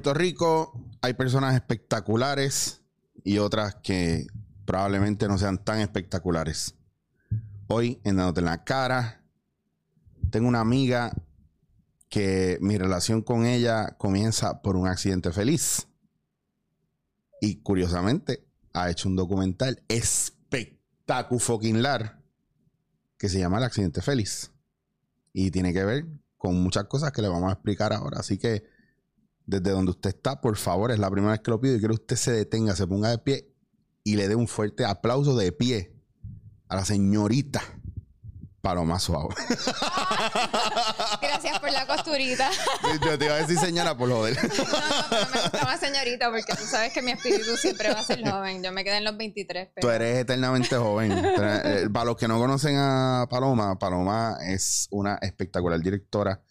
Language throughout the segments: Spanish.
Puerto Rico hay personas espectaculares y otras que probablemente no sean tan espectaculares. Hoy, en Dándote en la Cara, tengo una amiga que mi relación con ella comienza por un accidente feliz. Y curiosamente, ha hecho un documental espectacular que se llama El accidente feliz. Y tiene que ver con muchas cosas que le vamos a explicar ahora. Así que desde donde usted está, por favor, es la primera vez que lo pido y quiero que usted se detenga, se ponga de pie y le dé un fuerte aplauso de pie a la señorita Paloma Suave. Gracias por la costurita. Yo te iba a decir señora por joder. No, no, pero me gusta más señorita porque tú sabes que mi espíritu siempre va a ser joven. Yo me quedé en los 23. Pero... Tú eres eternamente joven. Eh, Para los que no conocen a Paloma, Paloma es una espectacular directora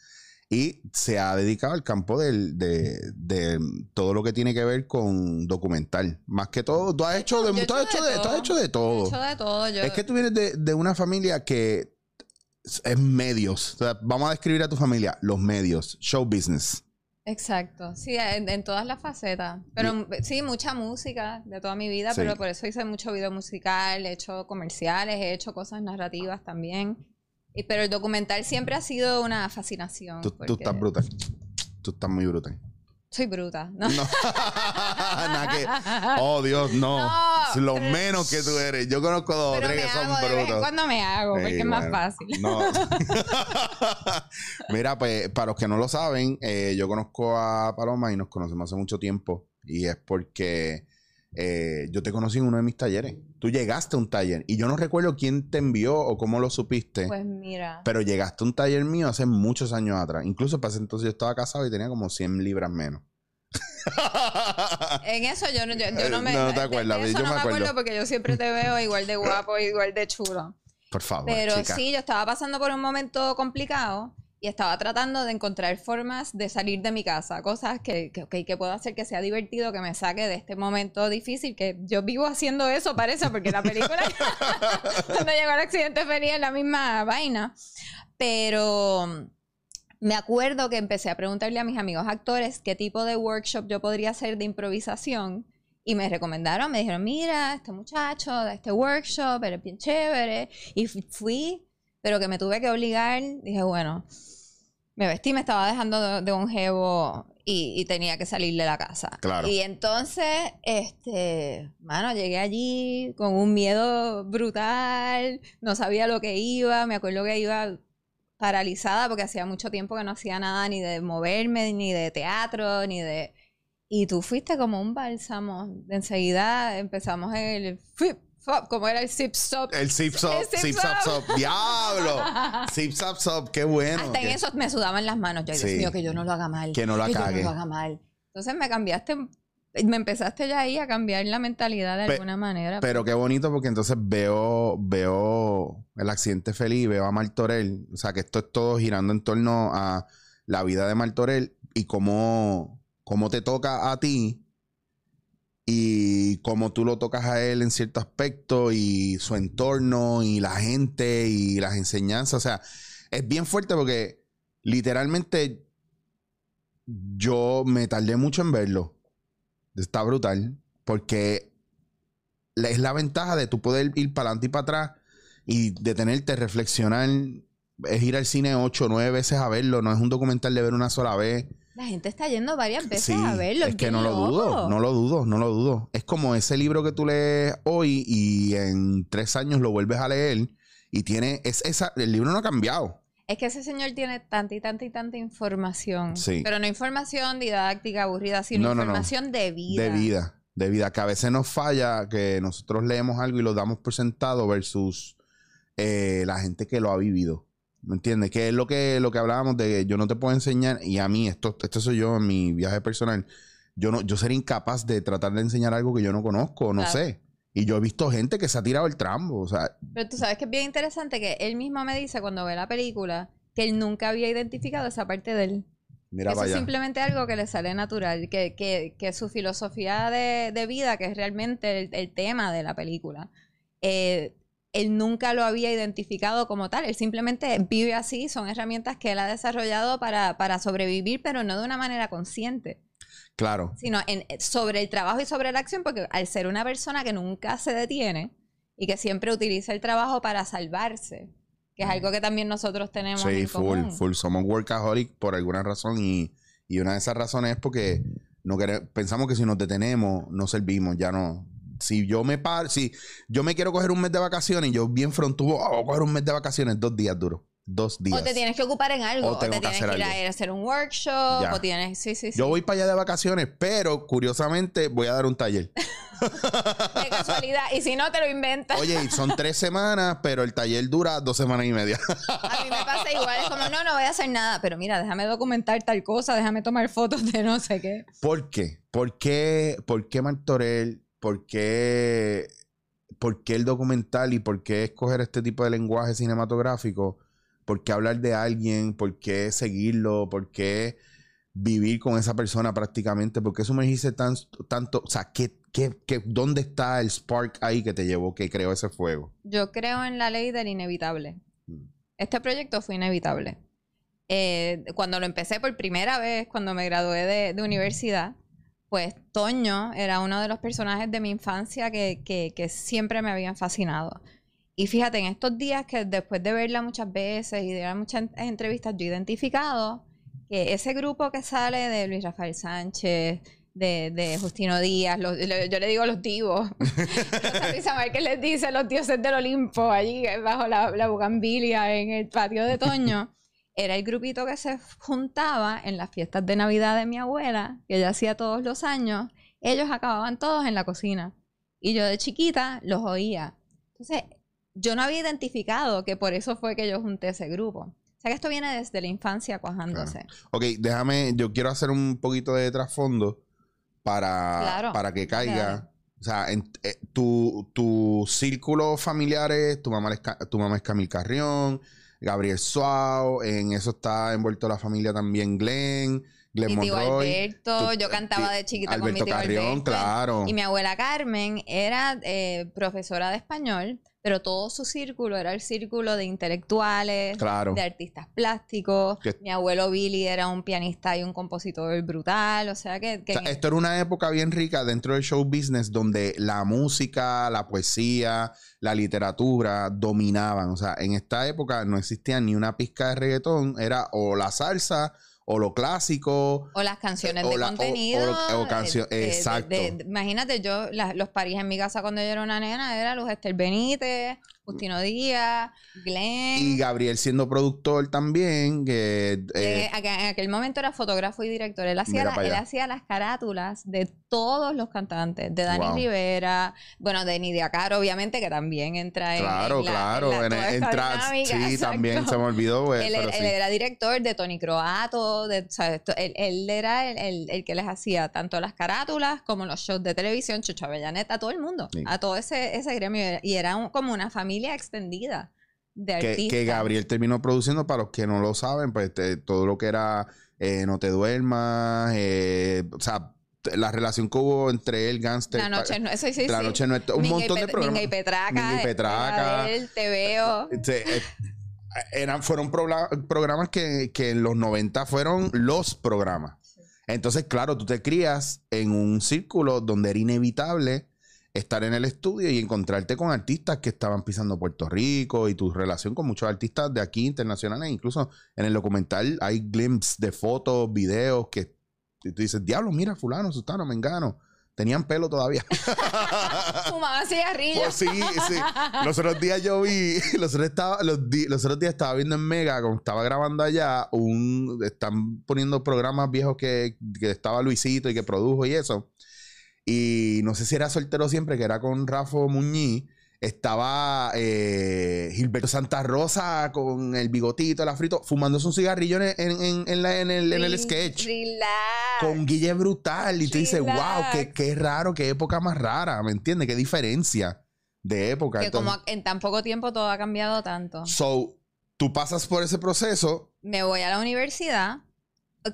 y se ha dedicado al campo del- de, de todo lo que tiene que ver con documental. Más que todo, tú has hecho de, he tú has hecho de de, tú has todo. hecho de He todo. hecho de todo. Yo... Es que tú vienes de, de una familia que es medios. O sea, vamos a describir a tu familia, los medios, show business. Exacto, sí, en, en todas las facetas. Pero sí, mucha música de toda mi vida, Sí. pero por eso hice mucho video musical, he hecho comerciales, he hecho cosas narrativas también. Y, pero el documental siempre ha sido una fascinación. Tú, tú porque estás brutal. Tú estás muy brutal. Soy bruta, ¿no? No. Que- Oh, Dios, no. No, lo pero- menos que tú eres. Yo conozco dos o tres que son hago, brutos. cuando me hago, porque es más bueno. fácil. No. Mira, pues para los que no lo saben, eh, yo conozco a Paloma y nos conocemos hace mucho tiempo. Y es porque eh, yo te conocí en uno de mis talleres. Tú llegaste a un taller y yo no recuerdo quién te envió o cómo lo supiste. Pues mira, pero llegaste a un taller mío hace muchos años atrás. Incluso para ese entonces yo estaba casado y tenía como 100 libras menos. en eso yo no, yo, yo no me... No, no te acuerdas, eso yo no me me acuerdo. acuerdo porque yo siempre te veo igual de guapo, igual de chulo. Por favor, Pero chica. sí, yo estaba pasando por un momento complicado y estaba tratando de encontrar formas de salir de mi casa, cosas que, que, que puedo hacer que sea divertido, que me saque de este momento difícil, que yo vivo haciendo eso, parece, porque la película, cuando llegó el accidente feliz, es la misma vaina. Pero me acuerdo que empecé a preguntarle a mis amigos actores qué tipo de workshop yo podría hacer de improvisación. Y me recomendaron, me dijeron, mira, este muchacho da este workshop, eres bien chévere. Y fu- fui, pero que me tuve que obligar. Dije, bueno, me vestí, me estaba dejando de, un jevo y, y tenía que salir de la casa. Claro. Y entonces, este, mano, llegué allí con un miedo brutal, no sabía lo que iba, me acuerdo que iba paralizada porque hacía mucho tiempo que no hacía nada ni de moverme, ni de teatro, ni de... Y tú fuiste como un bálsamo. De enseguida empezamos el... flip, como era el zip stop. El zip zop, zip zop. zop. ¡Diablo! Zip zap zop, qué bueno. Hasta en eso me sudaban las manos. Yo, Dios Sí. mío, que yo no lo haga mal. Que no la que yo no lo haga mal. Entonces me cambiaste, me empezaste ya ahí a cambiar la mentalidad de Pe- alguna manera. Pero qué bonito porque entonces veo, veo el accidente feliz, veo a Martorell. O sea, que esto es todo girando en torno a la vida de Martorell y cómo, cómo te toca a ti y cómo tú lo tocas a él en cierto aspecto y su entorno y la gente y las enseñanzas. O sea, es bien fuerte porque literalmente yo me tardé mucho en verlo. Está brutal porque es la ventaja de tú poder ir para adelante y para atrás y detenerte, reflexionar. Es ir al cine ocho o nueve veces a verlo. No es un documental de ver una sola vez. La gente está yendo varias veces Sí, a verlo. es que no lo dudo, no lo dudo, no lo dudo. Es como ese libro que tú lees hoy y en tres años lo vuelves a leer y tiene, es esa, el libro no ha cambiado. Es que ese señor tiene tanta y tanta y tanta información. Sí. Pero no información didáctica, aburrida, sino No, no, no. información de vida. De vida, de vida, que a veces nos falla que nosotros leemos algo y lo damos por sentado versus eh, la gente que lo ha vivido. ¿Me entiendes? Que es lo que, lo que hablábamos de que yo no te puedo enseñar, y a mí, esto, esto soy yo en mi viaje personal, yo no, yo sería incapaz de tratar de enseñar algo que yo no conozco, no Claro. sé. Y yo he visto gente que se ha tirado el trambo, o sea, Pero tú sabes que es bien interesante que él mismo me dice cuando ve la película que él nunca había identificado esa parte de él. mira Eso es simplemente algo que le sale natural, que, que, que su filosofía de, de vida, que es realmente el, el tema de la película, eh, él nunca lo había identificado como tal, él simplemente vive así, son herramientas que él ha desarrollado para, para sobrevivir, pero no de una manera consciente. Claro. sino en, sobre el trabajo y sobre la acción, porque al ser una persona que nunca se detiene y que siempre utiliza el trabajo para salvarse, que es algo que también nosotros tenemos Sí, en full, común. full. Somos workaholic por alguna razón y, y una de esas razones es porque no quere- pensamos que si nos detenemos, no servimos, ya no. Si yo me paro, si yo me quiero coger un mes de vacaciones y yo bien frontuvo, oh, voy a coger un mes de vacaciones, dos días duro. Dos días. O te tienes que ocupar en algo, O o, te que tienes hacer que ir a, algo. ir a hacer un workshop, Ya. o tienes, sí, sí, sí. Yo voy para allá de vacaciones, pero curiosamente voy a dar un taller. De casualidad. Y si no, te lo inventas. Oye, y son tres semanas, pero el taller dura dos semanas y media. A mí me pasa igual. Es como, no, no voy a hacer nada. Pero mira, déjame documentar tal cosa, déjame tomar fotos de no sé qué. ¿Por qué? ¿Por qué, por qué Martorell? ¿Por qué, ¿Por qué el documental y por qué escoger este tipo de lenguaje cinematográfico? ¿Por qué hablar de alguien? ¿Por qué seguirlo? ¿Por qué vivir con esa persona prácticamente? ¿Por qué sumergirse tan, tanto? O sea, ¿qué, qué, qué- dónde está el spark ahí que te llevó, que creó ese fuego? Yo creo en la ley del inevitable. Mm. Este proyecto fue inevitable. Eh, cuando lo empecé por primera vez, cuando me gradué de, de universidad, pues Toño era uno de los personajes de mi infancia que, que- siempre me habían fascinado. Y fíjate, en estos días que después de verla muchas veces y de ver muchas en- entrevistas, yo he identificado que ese grupo que sale de Luis Rafael Sánchez, de, de Justino Díaz, los- lo- yo le digo los divos, Isabel que les dice los dioses del Olimpo allí bajo la, la bugambilia en el patio de Toño. Era el grupito que se juntaba en las fiestas de Navidad de mi abuela, que ella hacía todos los años. Ellos acababan todos en la cocina. Y yo de chiquita los oía. Entonces, yo no había identificado que por eso fue que yo junté ese grupo. O sea que esto viene desde la infancia cuajándose. Ok, déjame, yo quiero hacer un poquito de trasfondo para, Claro. para que caiga. O sea, en, eh, tu, tu círculo familiares, tu mamá, es, tu mamá es Camil Carrión, Gabriel Suau, en eso está envuelto la familia también Glenn, Glenn Mi tío Monroy. Alberto, yo cantaba ti- de chiquita con mi tío Carrión, Alberto. claro. Y mi abuela Carmen era eh, profesora de español, pero todo su círculo era el círculo de intelectuales, Claro. de artistas plásticos. Que- Mi abuelo Billy era un pianista y un compositor brutal, o sea que... que O sea, esto era una época bien rica dentro del show business donde la música, la poesía, la literatura dominaban. O sea, en esta época no existía ni una pizca de reggaetón, era o la salsa o lo clásico. o las canciones o de la- contenido. o- o cancio- eh, de- exacto. de- de- imagínate, yo, la- los paris en mi casa cuando yo era una nena era Luz Esther Benítez, Justino Díaz, Glenn. Y Gabriel siendo productor también, que... eh, en aquel momento era fotógrafo y director. Él hacía, la- él hacía las carátulas de todos los cantantes, de Dani Wow. Rivera, bueno, de Nidia Caro, obviamente, que también entra en. claro, en la- claro. en la- en dinámica, sí, exacto. también se me olvidó. pues, Él, pero él sí. era director de Tony Croato, de, o sea, esto- él, él era el, el- el que les hacía tanto las carátulas como los shows de televisión, Chucho Avellaneta, a todo el mundo, Sí. a todo ese, ese gremio. Y era un- como una familia extendida de que, artistas. que Gabriel terminó produciendo, para los que no lo saben, pues te- todo lo que era eh, No te duermas, eh, o sea, la relación que hubo entre él, Gangster, La noche, no, eso sí, la noche no un Minga montón de programas. Minga y Petraca. Minga y Petraca. él, te veo. Eh, eran, fueron programas que, que en los 90 fueron los programas. Entonces, claro, tú te crías en un círculo donde era inevitable estar en el estudio y encontrarte con artistas que estaban pisando Puerto Rico y tu relación con muchos artistas de aquí internacionales. Incluso en el documental hay glimpses de fotos, videos que tú dices, diablo, mira, fulano, sutano, mengano. Tenían pelo todavía. Fumaban cigarrillos. Pues sí, sí. Los otros días yo vi, los otros, estaba, los, di- los otros días estaba viendo en Mega, como estaba grabando allá, un están poniendo programas viejos que, que estaba Luisito y que produjo y eso. Y no sé si era soltero siempre, que era con Rafa Muñiz. Estaba eh, Gilberto Santa Rosa con el bigotito, el afrito, fumándose un cigarrillo en, en- en- la- en el, en el sketch. Relax. Con Guille Brutal. Y tú dices, wow, qué, qué raro, qué época más rara. ¿Me entiendes? Qué diferencia de época. Que Entonces, como en tan poco tiempo todo ha cambiado tanto. So, tú pasas por ese proceso. Me voy a la universidad.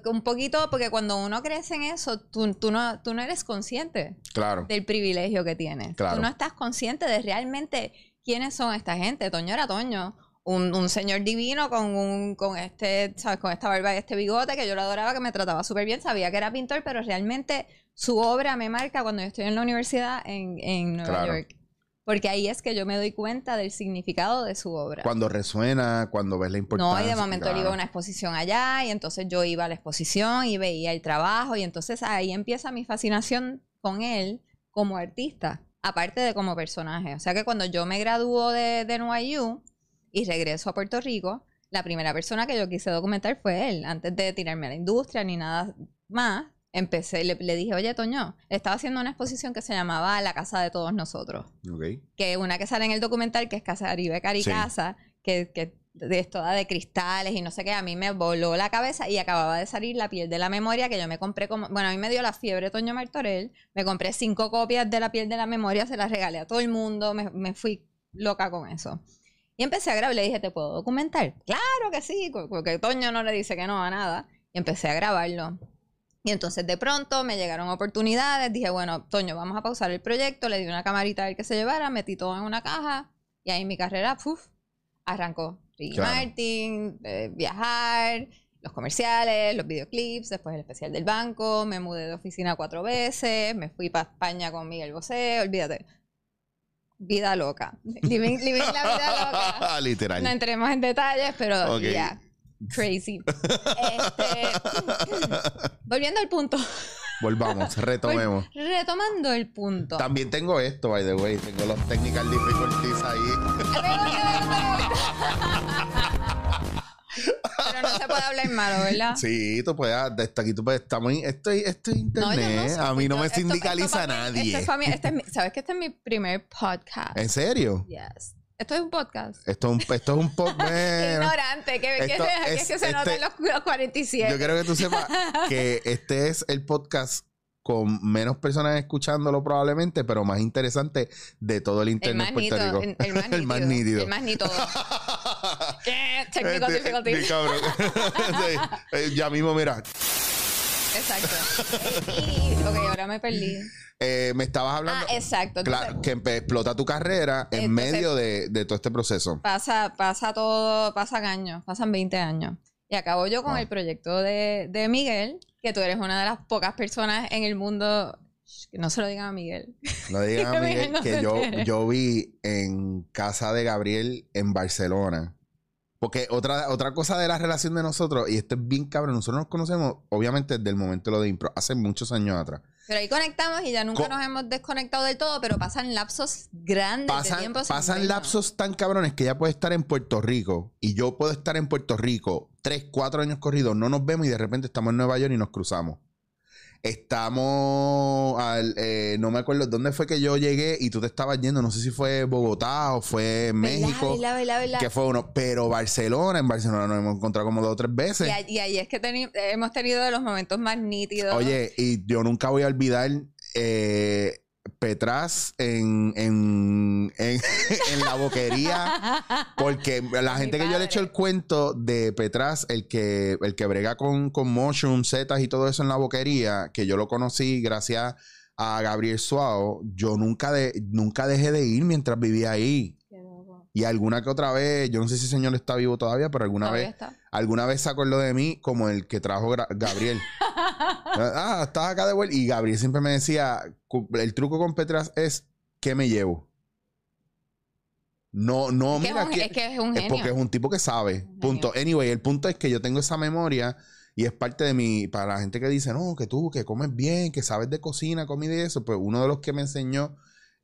Un poquito, porque cuando uno crece en eso, tú, tú, no, tú no eres consciente Claro. del privilegio que tienes. Claro. Tú no estás consciente de realmente quiénes son esta gente. Toño era Toño. un, un señor divino con un con este, ¿sabes? Con esta barba y este bigote que yo lo adoraba, que me trataba súper bien. Sabía que era pintor, pero realmente su obra me marca cuando yo estoy en la universidad en, en Nueva Claro. York. Porque ahí es que yo me doy cuenta del significado de su obra. Cuando resuena, cuando ves la importancia. No, y de momento él iba a una exposición allá y entonces yo iba a la exposición y veía el trabajo y entonces ahí empieza mi fascinación con él como artista, aparte de como personaje. O sea que cuando yo me graduó de, de NYU y regreso a Puerto Rico, la primera persona que yo quise documentar fue él, antes de tirarme a la industria ni nada más. Empecé, le, le dije, oye, Toño, estaba haciendo una exposición que se llamaba La Casa de Todos Nosotros Ok. que una que sale en el documental, que es Casa Caribe Caricasa, que, que de- es toda de cristales y no sé qué, a mí me voló la cabeza y acababa de salir La piel de la memoria, que yo me compré como, bueno, a mí me dio la fiebre Toño Martorell, me compré cinco copias de La piel de la memoria, se las regalé a todo el mundo, me, me fui loca con eso. Y empecé a grabar, le dije, ¿te puedo documentar? Claro que sí, porque Toño no le dice que no a nada. Y empecé a grabarlo. Y entonces de pronto me llegaron oportunidades, dije, bueno, Toño, vamos a pausar el proyecto, le di una camarita a él que se llevara, metí todo en una caja y ahí mi carrera, ¡puf! arrancó. Ricky Claro. Martin, eh, viajar, los comerciales, los videoclips, después el especial del banco, me mudé de oficina cuatro veces, me fui para España con Miguel Bosé, olvídate. Vida loca. Living, living la vida loca. Literal. No entremos en detalles, pero Ok. ya. Crazy. Este, volviendo al punto. Volvamos, retomemos. Retomando el punto. También tengo esto, by the way. Tengo los technical difficulties ahí. Pero no se puede hablar malo, ¿verdad? Sí, tú puedes, desde aquí tú puedes, estamos esto, es- esto es No, internet. no a mí no me esto- sindicaliza esto mí- nadie. Este es este mi- ¿Sabes que este es mi primer podcast? ¿En serio? Yes. Esto es un podcast. Esto es un, esto es un poco. Ignorante, que, que, Esto que es- es que se este- notan los, los 47. Yo quiero que tú sepas que este es el podcast con menos personas escuchándolo probablemente, pero más interesante de todo el el internet más en Puerto nítido. Rico. El, el más nítido. El más nítido. El más nítido. Cabrón. Sí, eh, ya mismo, mira, Exacto. Y, ok, ahora me perdí. eh, me estabas hablando. Ah, exacto. Entonces, que explota tu carrera en Entonces- medio de, de todo este proceso. pasa, pasa todo, pasan años, pasan 20 años. Y acabo yo con el proyecto de, de Miguel, que tú eres una de las pocas personas en el mundo. Que no se lo digan a Miguel. No digan a Que Miguel no que se yo, yo vi en casa de Gabriel en Barcelona. Porque otra, otra cosa de la relación de nosotros, y esto es bien cabrón, nosotros nos conocemos, obviamente, desde el momento de lo de impro, hace muchos años atrás. Pero ahí conectamos y ya nunca Co- nos hemos desconectado del todo, pero pasan lapsos grandes de Pasan, tiempo. sin pasan lapsos tan cabrones que ella puede estar en Puerto Rico y yo puedo estar en Puerto Rico tres, cuatro años corridos, no nos vemos y de repente estamos en Nueva York y nos cruzamos. Estamos, al, eh, no me acuerdo dónde fue que yo llegué y tú te estabas yendo, no sé si fue Bogotá o fue México, Verdad, verdad, verdad, que fue uno, pero Barcelona, en Barcelona nos hemos encontrado como dos o tres veces. Y, ahí- y ahí es que teni- hemos tenido de los momentos más nítidos. Oye, y yo nunca voy a olvidar eh, Petras en, en, en, en la boquería. Porque la gente que yo le echo padre. el cuento de Petras, el que, el que brega con, con mushrooms, setas y todo eso en la boquería, que yo lo conocí gracias a Gabriel Suao, yo nunca, de, nunca dejé de ir mientras vivía ahí. Y alguna que otra vez, yo no sé si ese señor está vivo todavía, pero alguna Todavía vez está. alguna vez se acordó de mí como el que trajo Gra- Gabriel. ah, estás acá de vuelta. Y Gabriel siempre me decía, el truco con Petras es, ¿qué me llevo? No, no, Es que mira, es, un, que- es que es un es genio. porque es un tipo que sabe. Un Punto. Anyway, el punto es que yo tengo esa memoria y es parte de mi, para la gente que dice, no, que tú, que comes bien, que sabes de cocina, comida y eso, pues uno de los que me enseñó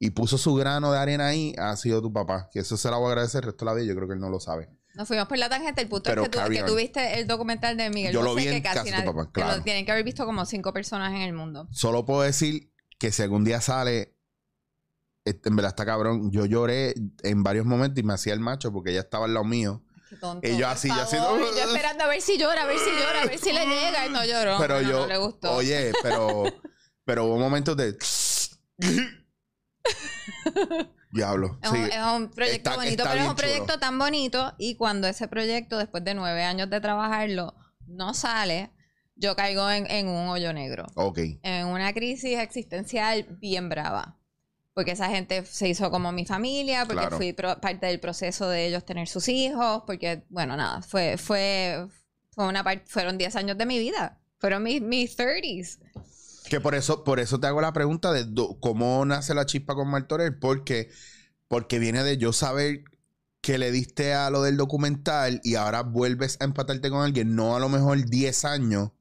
y puso su grano de arena ahí ha sido tu papá. Que eso se lo voy a agradecer el resto de la vida, yo creo que él no lo sabe. Nos fuimos por la tangente. El punto Pero es que tú, que on. tú viste el documental de Miguel Yo lo vi en que casa de tu nadie- papá, que lo claro. tienen que haber visto como cinco personas en el mundo. Solo puedo decir que si algún día sale, este, en verdad está cabrón. Yo lloré en varios momentos y me hacía el macho porque ella estaba al lado mío. Qué tonto. Y yo así, yo así. Yo esperando a ver si llora, a ver si llora, a ver si le llega. Y no lloró. pero Bueno, yo, No le gustó. oye, pero, pero hubo momentos de. Diablo. Es, sí. un, es un proyecto Está- bonito, está pero es un proyecto chulo. tan bonito. Y cuando ese proyecto, después de nueve años de trabajarlo, no sale, yo caigo en, en un hoyo negro. Ok. En una crisis existencial bien brava. porque esa gente se hizo como mi familia, porque Claro. fui pro- parte del proceso de ellos tener sus hijos, porque, bueno, nada, fue, fue, fue una fueron 10 años de mi vida, fueron mis, mis 30s. Que por eso, por eso te hago la pregunta de do- cómo nace la chispa con Martorell, porque, porque viene de yo saber que le diste a lo del documental y ahora vuelves a empatarte con alguien, no a lo mejor 10 años,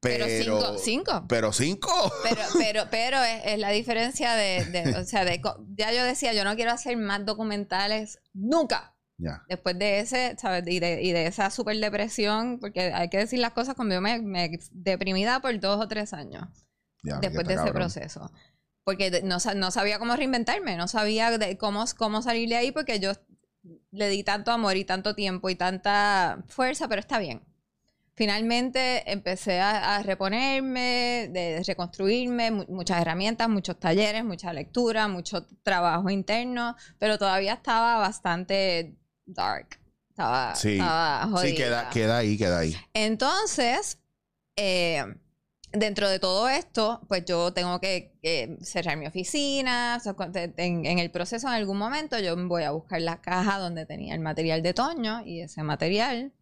pero. Pero, cinco, cinco. Pero cinco. Pero, pero, pero es, es la diferencia de, de- o sea, de, ya yo decía, yo no quiero hacer más documentales nunca. Ya. Después de ese, ¿sabes? Y de, y de esa super depresión, porque hay que decir las cosas como yo me, me deprimida por dos o tres años ya después de ese cabrón. proceso. Porque de- no, no sabía cómo reinventarme, no sabía de cómo, cómo salir de ahí porque yo le di tanto amor y tanto tiempo y tanta fuerza, pero está bien. Finalmente empecé a, a reponerme, de reconstruirme, mu- muchas herramientas, muchos talleres, mucha lectura, mucho trabajo interno, pero todavía estaba bastante dark. Estaba, Sí. estaba Sí, jodida. queda, queda ahí, queda ahí. Entonces, eh, dentro de todo esto, pues yo tengo que, que cerrar mi oficina. o sea, en, en el proceso, en algún momento, yo voy a buscar la caja donde tenía el material de Toño y ese material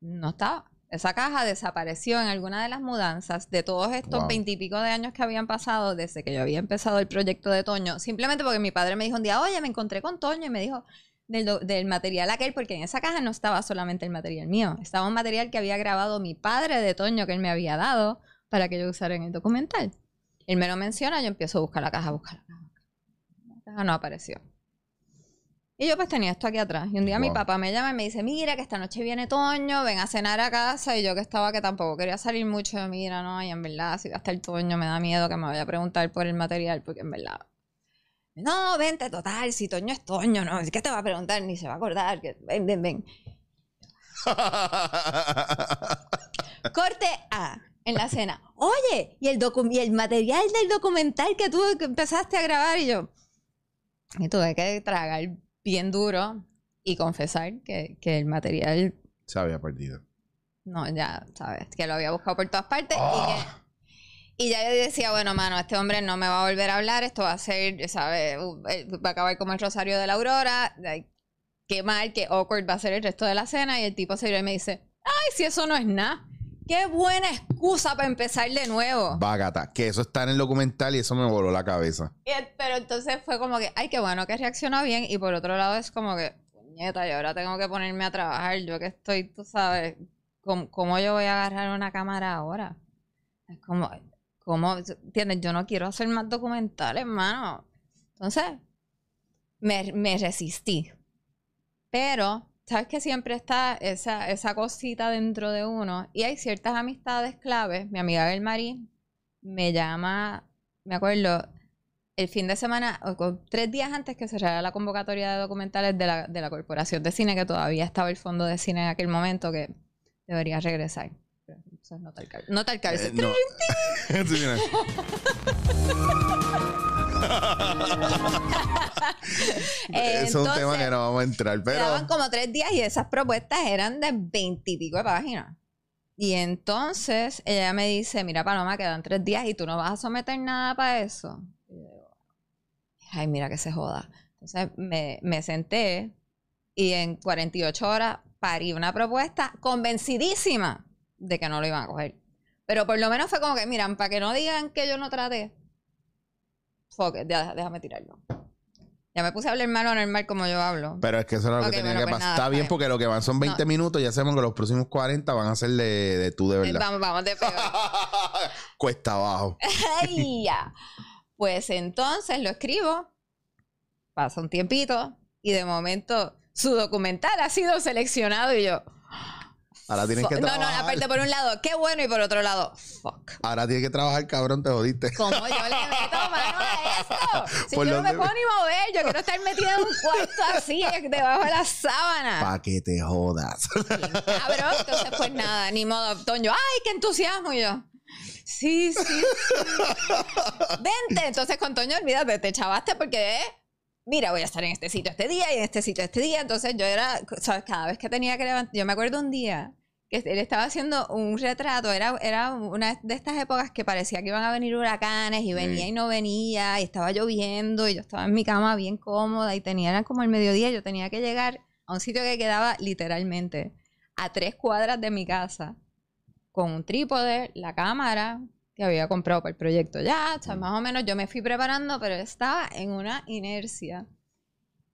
no estaba. Esa caja desapareció en alguna de las mudanzas de todos estos Wow. veintipico de años que habían pasado desde que yo había empezado el proyecto de Toño. Simplemente porque mi padre me dijo un día, oye, me encontré con Toño y me dijo del, del material aquel, porque en esa caja no estaba solamente el material mío, estaba un material que había grabado mi padre de Toño que él me había dado para que yo usara en el documental. Él me lo menciona, yo empiezo a buscar la caja, buscar la caja. La caja no apareció. Y yo pues tenía esto aquí atrás. Y un día mi Wow. papá me llama y me dice, mira que esta noche viene Toño, ven a cenar a casa. Y yo que estaba que tampoco quería salir mucho, yo, mira, no, y en verdad, si va a estar Toño, me da miedo que me vaya a preguntar por el material, porque en verdad... No, vente, total, si Toño es Toño, no, ¿qué te va a preguntar? Ni se va a acordar, que ven, ven, ven. Corte A en la cena. Oye, y el, y el material del documental que tú empezaste a grabar y yo. Y tuve que tragar bien duro y confesar que, que el material, Se había perdido. no, ya, sabes, que lo había buscado por todas partes y que. Y ya yo decía, bueno, mano, este hombre no me va a volver a hablar, esto va a ser, ¿sabes? Uh, eh, Va a acabar como el Rosario de la Aurora. qué mal, qué awkward va a ser el resto de la cena. Y el tipo se y me dice, ay, si eso no es nada. Qué buena excusa para empezar de nuevo. Bágata. Que eso está en el documental y eso me voló la cabeza. Y pero entonces fue como que, ay, qué bueno que reaccionó bien. Y por otro lado es como que, puñeta, y ahora tengo que ponerme a trabajar. Yo que estoy, tú sabes, ¿cómo, cómo yo voy a agarrar una cámara ahora? Es como, ¿cómo? ¿Entiendes? Yo no quiero hacer más documentales, hermano. Entonces, me, me resistí. Pero, ¿sabes que siempre está esa, esa cosita dentro de uno? Y hay ciertas amistades claves. Mi amiga Belmarí me llama, me acuerdo, el fin de semana, tres días antes que cerrara la convocatoria de documentales de la, de la Corporación de Cine, que todavía estaba el fondo de cine en aquel momento, que debería regresar. Entonces, no tal, cal- no tal cárcel. Eh, no. Eso es un tema entonces, que no vamos a entrar, pero. Quedaban como tres días y esas propuestas eran de veintipico de páginas. Y entonces ella me dice, mira Paloma, quedan tres días y tú no vas a someter nada para eso. Y digo, ay, mira que se joda. Entonces me, me senté y en 48 horas parí una propuesta convencidísima de que no lo iban a coger. Pero por lo menos fue como que, miran, para que no digan que yo no traté, fuck it, ya, déjame tirarlo. Ya me puse a hablar malo normal como yo hablo. Pero es que eso era lo que tenía bueno, que pues pasar. Está bien porque lo que van son 20 minutos. Ya sabemos que los próximos 40 van a ser de, de tú de Eh, verdad. Vamos, vamos de peor. Cuesta abajo. Ya. Pues entonces lo escribo, pasa un tiempito y de momento su documental ha sido seleccionado y yo... Ahora tienes que fuck. No, no, trabajar. aparte por un lado, qué bueno y por otro lado, fuck. Ahora tienes que trabajar, cabrón, te jodiste. ¿Cómo yo le meto mano a esto? Si ¿Por yo no me puedo ni mover, yo quiero estar metida en un cuarto así, debajo de la sábana. Pa' que te jodas. Bien cabrón. Entonces, pues nada, ni modo. Toño, ¡ay, qué entusiasmo! Y yo, sí, sí, sí. Vente. Entonces, con Toño, olvídate, te chavaste porque, eh, mira, voy a estar en este sitio este día y en este sitio este día. Entonces, yo era, ¿sabes? Cada vez que tenía que levantar, yo me acuerdo un día que él estaba haciendo un retrato, era, era una de estas épocas que parecía que iban a venir huracanes y venía y no venía y estaba lloviendo y yo estaba en mi cama bien cómoda y tenía era como el mediodía, yo tenía que llegar a un sitio que quedaba literalmente a tres cuadras de mi casa con un trípode, la cámara que había comprado para el proyecto ya, o sea, más o menos yo me fui preparando, pero estaba en una inercia.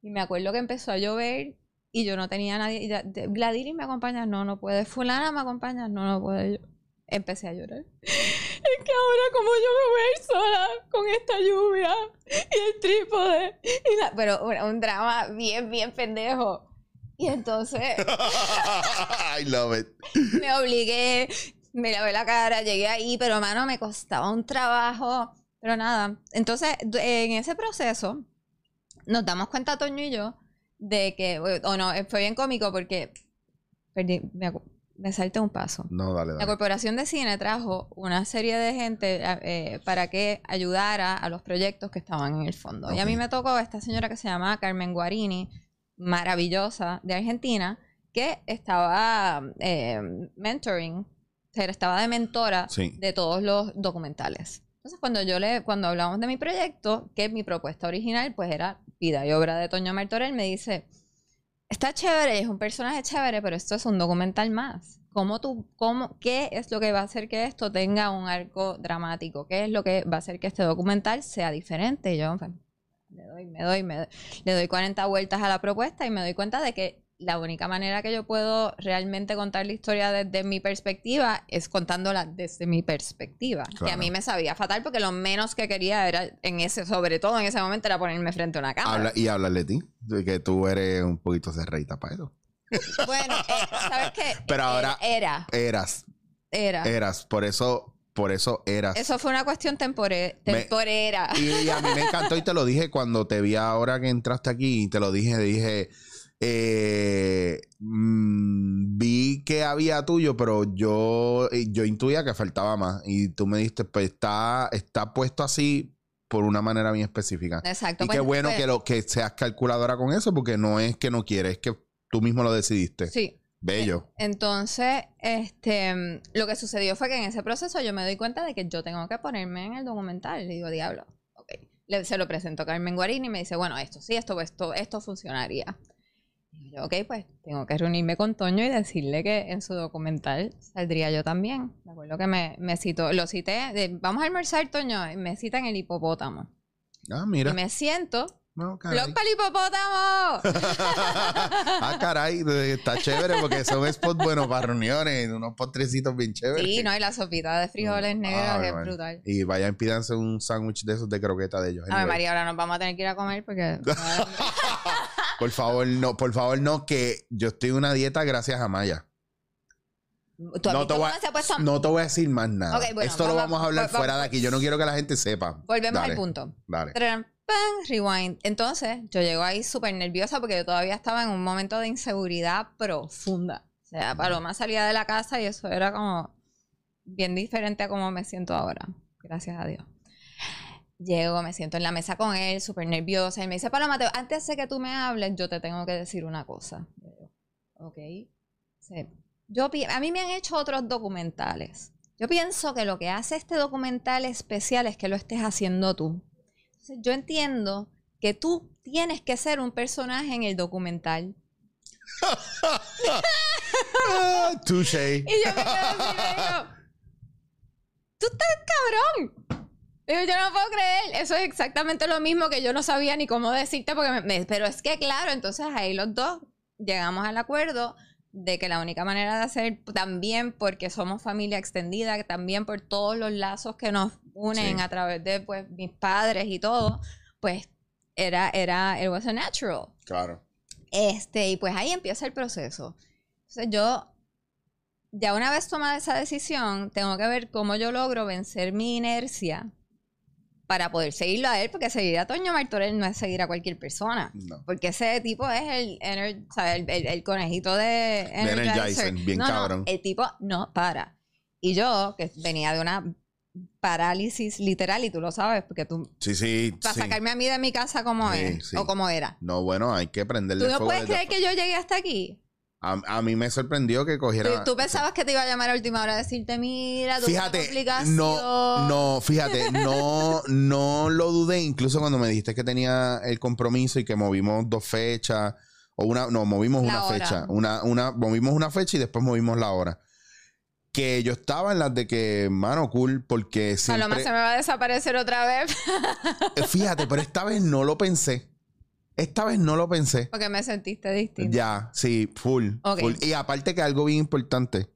Y me acuerdo que empezó a llover y yo no tenía nadie. Y ya, Gladys me acompaña, no, no puede. Fulana me acompaña, no, no puede. Yo empecé a llorar. Es que ahora como yo me voy a ir sola con esta lluvia y el trípode. Y la- pero un, un drama bien, bien pendejo. Y entonces I love it. me obligué, me lavé la cara, llegué ahí, pero mano, me costaba un trabajo. Pero nada, entonces en ese proceso nos damos cuenta, Toño y yo, de que, o no, eh, fue bien cómico porque perdí, me, me salté un paso. No, dale, La dale. Corporación de Cine trajo una serie de gente eh, para que ayudara a los proyectos que estaban en el fondo. Y a mí me tocó esta señora que se llama Carmen Guarini, maravillosa, de Argentina, que estaba eh, mentoring, estaba de mentora Sí. de todos los documentales. Entonces, cuando yo le, cuando hablamos de mi proyecto, que mi propuesta original, pues era vida y obra de Toño Martorell, me dice, está chévere, es un personaje chévere, pero esto es un documental más. ¿Cómo tú, cómo, qué es lo que va a hacer que esto tenga un arco dramático? ¿Qué es lo que va a hacer que este documental sea diferente? Y yo, pues, le doy, me doy, me doy, le doy 40 vueltas a la propuesta y me doy cuenta de que la única manera que yo puedo realmente contar la historia desde mi perspectiva es contándola desde mi perspectiva. Que a Claro. mí me sabía fatal porque lo menos que quería era, en ese, sobre todo en ese momento, era ponerme frente a una cámara. Habla, y háblale de ti, de que tú eres un poquito cerradita para eso. Bueno, eh, ¿sabes qué? Pero ahora- Era, Eras, era. eras, por eso, por eso eras. Eso fue una cuestión tempore- Me- temporera. Y a mí me encantó y te lo dije cuando te vi ahora que entraste aquí, te lo dije, dije, eh, mm, vi que había tuyo, pero yo, yo intuía que faltaba más. Y tú me dijiste, pues está, está puesto así por una manera bien específica. Exacto. Y pues, qué bueno pues, que, lo, que seas calculadora con eso, porque no es que no quieres, es que tú mismo lo decidiste. Sí. Bello. Entonces, este, lo que sucedió fue que en ese proceso yo me doy cuenta de que yo tengo que ponerme en el documental. Le digo, diablo, ok. Le- se lo presento a Carmen Guarini y me dice, bueno, esto sí, esto, esto, esto funcionaría. Yo, ok, pues tengo que reunirme con Toño y decirle que en su documental saldría yo también. Me acuerdo que me, me citó, lo cité, de, vamos a almorzar, Toño, y me cita en el hipopótamo. Ah, mira. Y me siento, No, caray. ¡Blog para el hipopótamo! ah, caray, está chévere porque son spots buenos para reuniones, unos postrecitos bien chéveres. Sí, no, y la sopita de frijoles negros Ave es brutal. Y vayan, pídanse un sándwich de esos de croqueta de ellos. A ver. María, ahora nos vamos a tener que ir a comer porque... Por favor, no, por favor, no, que yo estoy en una dieta gracias a Maya. ¿Tú has No te, voy puesto? a, no te voy a decir más nada. Bueno, Esto lo vamos- vamos a hablar va- va- fuera de aquí. Yo no quiero que la gente sepa. Volvemos Dale, al punto. Dale. Tran, pan, rewind. Entonces, yo llego ahí súper nerviosa porque yo todavía estaba en un momento de inseguridad profunda. O sea, Paloma salía de la casa y eso era como bien diferente a cómo me siento ahora. Gracias a Dios. Llego, me siento en la mesa con él, súper nerviosa, y me dice, Paloma, te- antes de que tú me hables, yo te tengo que decir una cosa. Ok. Sí. Yo, a mí me han hecho otros documentales. Yo pienso que lo que hace este documental especial es que lo estés haciendo tú. Entonces, yo entiendo que tú tienes que ser un personaje en el documental. Ah, touché. Y yo me quedo así, le digo, tú estás cabrón. Yo, yo no puedo creer. Eso es exactamente lo mismo que yo no sabía ni cómo decirte, porque me- me- pero es que claro, entonces ahí los dos llegamos al acuerdo de que la única manera de hacer también porque somos familia extendida, que también por todos los lazos que nos unen Sí. a través de pues mis padres y todo, pues era, era, it was a natural. Claro. Este, y pues ahí empieza el proceso. Entonces yo, ya una vez tomada esa decisión, tengo que ver cómo yo logro vencer mi inercia para poder seguirlo a él, porque seguir a Toño Martorell no es seguir a cualquier persona. No. Porque ese tipo es el, el, el- el conejito de Energizer. Bien No, no, cabrón. el tipo no para. Y yo, que venía de una parálisis literal, y tú lo sabes, porque tú, Sí, sí. para sí. sacarme a mí de mi casa como Sí, es, sí. o como era. No, bueno, hay que prenderle ¿Tú no fuego puedes creer que yo llegué hasta aquí? A, a mí me sorprendió que cogiera. ¿Tú, tú pensabas que te iba a llamar a última hora a decirte, mira, tu Fíjate, no, no, fíjate, no, no lo dudé, incluso cuando me dijiste que tenía el compromiso y que movimos dos fechas, o una, no, movimos La una hora. fecha, una, una, movimos una fecha y después movimos la hora. Que yo estaba en las de que, mano, cool, porque Paloma siempre, se me va a desaparecer otra vez Eh, fíjate, pero esta vez no lo pensé. Esta vez no lo pensé. porque me sentiste distinto. Ya, sí, full, full. Y aparte que algo bien importante.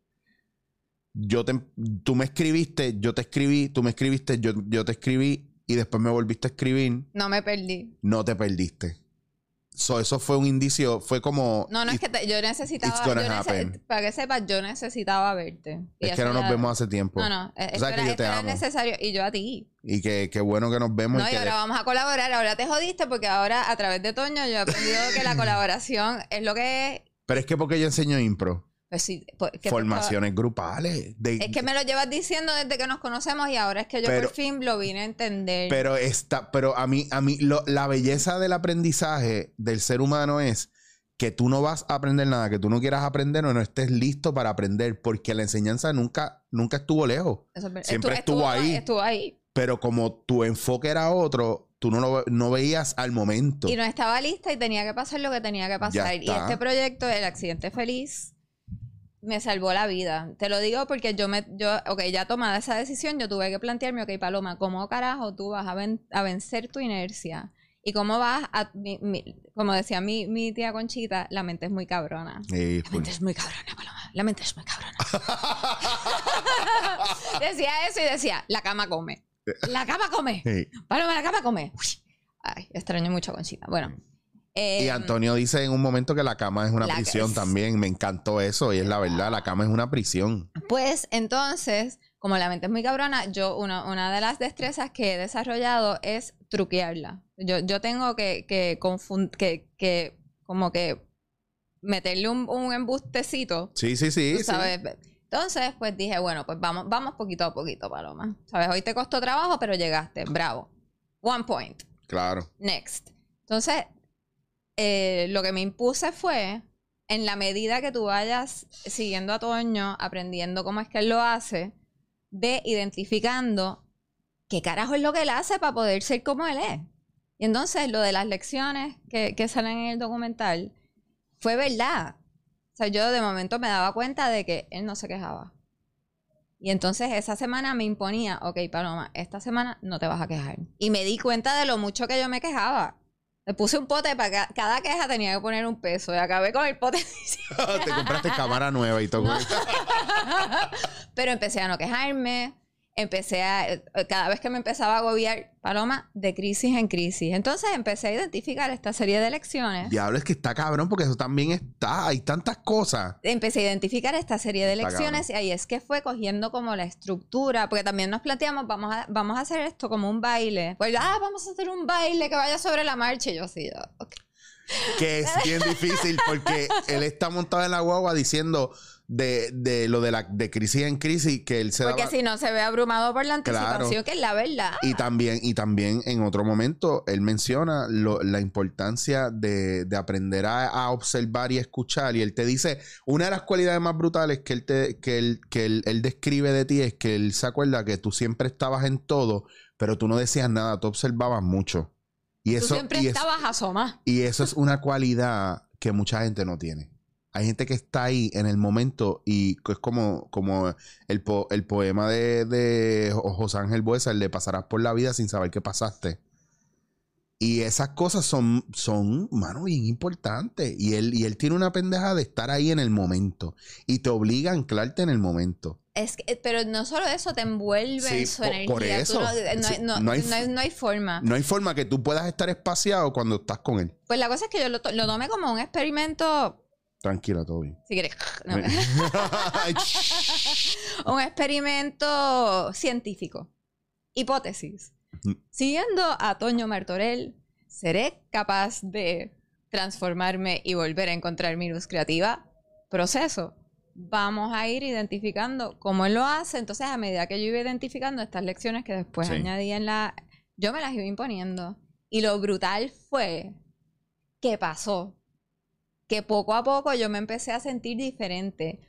Yo te, tú me escribiste, yo te escribí, tú me escribiste, yo, yo te escribí y después me volviste a escribir, No me perdí. no te perdiste. So, eso fue un indicio, fue como... No, no es que te- yo necesitaba. Yo nece- para que sepas, yo necesitaba verte. Y Es que no nos vemos hace tiempo. No, no. sabes era, que yo te amo. necesario. Y yo a ti. Y que, que bueno que nos vemos. No, y y ahora vamos a colaborar. Ahora te jodiste porque ahora a través de Toño yo he aprendido que la colaboración es lo que es. Pero es que porque yo enseño impro. Pues sí. pues, te Formaciones grupales. de- Es que me lo llevas diciendo desde que nos conocemos y ahora es que yo Pero- por fin lo vine a entender. Pero está, pero a mí, a mí, lo- la belleza del aprendizaje del ser humano es que tú no vas a aprender nada que tú no quieras aprender o no estés listo para aprender, porque la enseñanza nunca, nunca estuvo lejos. Eso siempre estu- estuvo ahí. Estuvo ahí. Pero como tu enfoque era otro, tú no lo no veías al momento. Y no estaba lista y tenía que pasar lo que tenía que pasar. Y este proyecto, el accidente feliz, me salvó la vida. Te lo digo porque yo me, yo, ok, ya tomada esa decisión, yo tuve que plantearme, ok, Paloma, ¿cómo carajo tú vas a, ven- a vencer tu inercia? Y cómo vas a, mi- mi- como decía mi, mi tía Conchita, la mente es muy cabrona. Sí, La mente es muy cabrona, Paloma. La mente es muy cabrona. decía eso y decía, la cama come. La cama come. Sí. Paloma, la cama come. Uy. Ay, extraño mucho a Conchita. Bueno. Y eh, Antonio dice en un momento que la cama es una prisión es- también. Me encantó eso y es la verdad, la cama es una prisión. Pues entonces, como la mente es muy cabrona, yo una, una de las destrezas que he desarrollado es truquearla. Yo, yo tengo que, que, que, que como que meterle un, un embustecito, Sí, sí, sí. tú sí. sabes. Entonces, pues dije, bueno, pues vamos, vamos poquito a poquito, Paloma. Sabes, hoy te costó trabajo, pero llegaste. Bravo. One point. Claro. Next. Entonces, eh, lo que me impuse fue, en la medida que tú vayas siguiendo a Toño, aprendiendo cómo es que él lo hace, ve identificando qué carajo es lo que él hace para poder ser como él es. Y entonces lo de las lecciones que, que salen en el documental fue verdad. O sea, yo de momento me daba cuenta de que él no se quejaba. Y entonces esa semana me imponía, ok, Paloma, esta semana no te vas a quejar. Y me di cuenta de lo mucho que yo me quejaba. Le puse un pote para ca- cada queja tenía que poner un peso. Y acabé con el pote. Te compraste cámara nueva y todo. No. Pero empecé a no quejarme. Empecé a. eh, Cada vez que me empezaba a agobiar, Paloma, de crisis en crisis. Entonces empecé a identificar esta serie de lecciones. Diablo, es que está cabrón porque eso también está. Hay tantas cosas. empecé a identificar esta serie de Está lecciones y ahí es que fue cogiendo como la estructura, porque también nos planteamos, vamos a, vamos a hacer esto como un baile. Pues, ah, vamos a hacer un baile que vaya sobre la marcha. Y yo ok. Que es bien difícil porque él está montado en la guagua diciendo de, de lo de la de crisis en crisis que él se Porque daba. si no se ve abrumado por la anticipación, Claro. que es la verdad. Y también, y también en otro momento, él menciona lo- la importancia de, de aprender a, a observar y escuchar. Y él te dice, una de las cualidades más brutales que él, te, que él, que él, él describe de ti es que él se acuerda que tú siempre estabas en todo, pero tú no decías nada, tú observabas mucho. Y Tú eso, siempre y estabas asomada. y eso es una cualidad que mucha gente no tiene. Hay gente que está ahí en el momento y es como, como el, po- el poema de, de Jo- José Ángel Buesa, el de pasarás por la vida sin saber qué pasaste. Y esas cosas son, son, mano, bien importantes. Y él, y él tiene una pendeja de estar ahí en el momento. Y te obliga a anclarte en el momento. Es que- pero no solo eso, te envuelve Sí, en su po- energía. por Tú eso. no, Sí, no- no hay- no hay- forma. No hay forma que tú puedas estar espaciado cuando estás con él. Pues la cosa es que yo lo, lo tomé como un experimento. Tranquila, todo bien. Si quieres. no. Un experimento científico. Hipótesis. Ujú. Siguiendo a Toño Martorell, ¿seré capaz de transformarme y volver a encontrar mi luz creativa? Proceso. Vamos a ir identificando cómo él lo hace. Entonces, a medida que yo iba identificando estas lecciones que después Sí. añadí en la... Yo me las iba imponiendo. Y lo brutal fue que pasó. Que poco a poco yo me empecé a sentir diferente.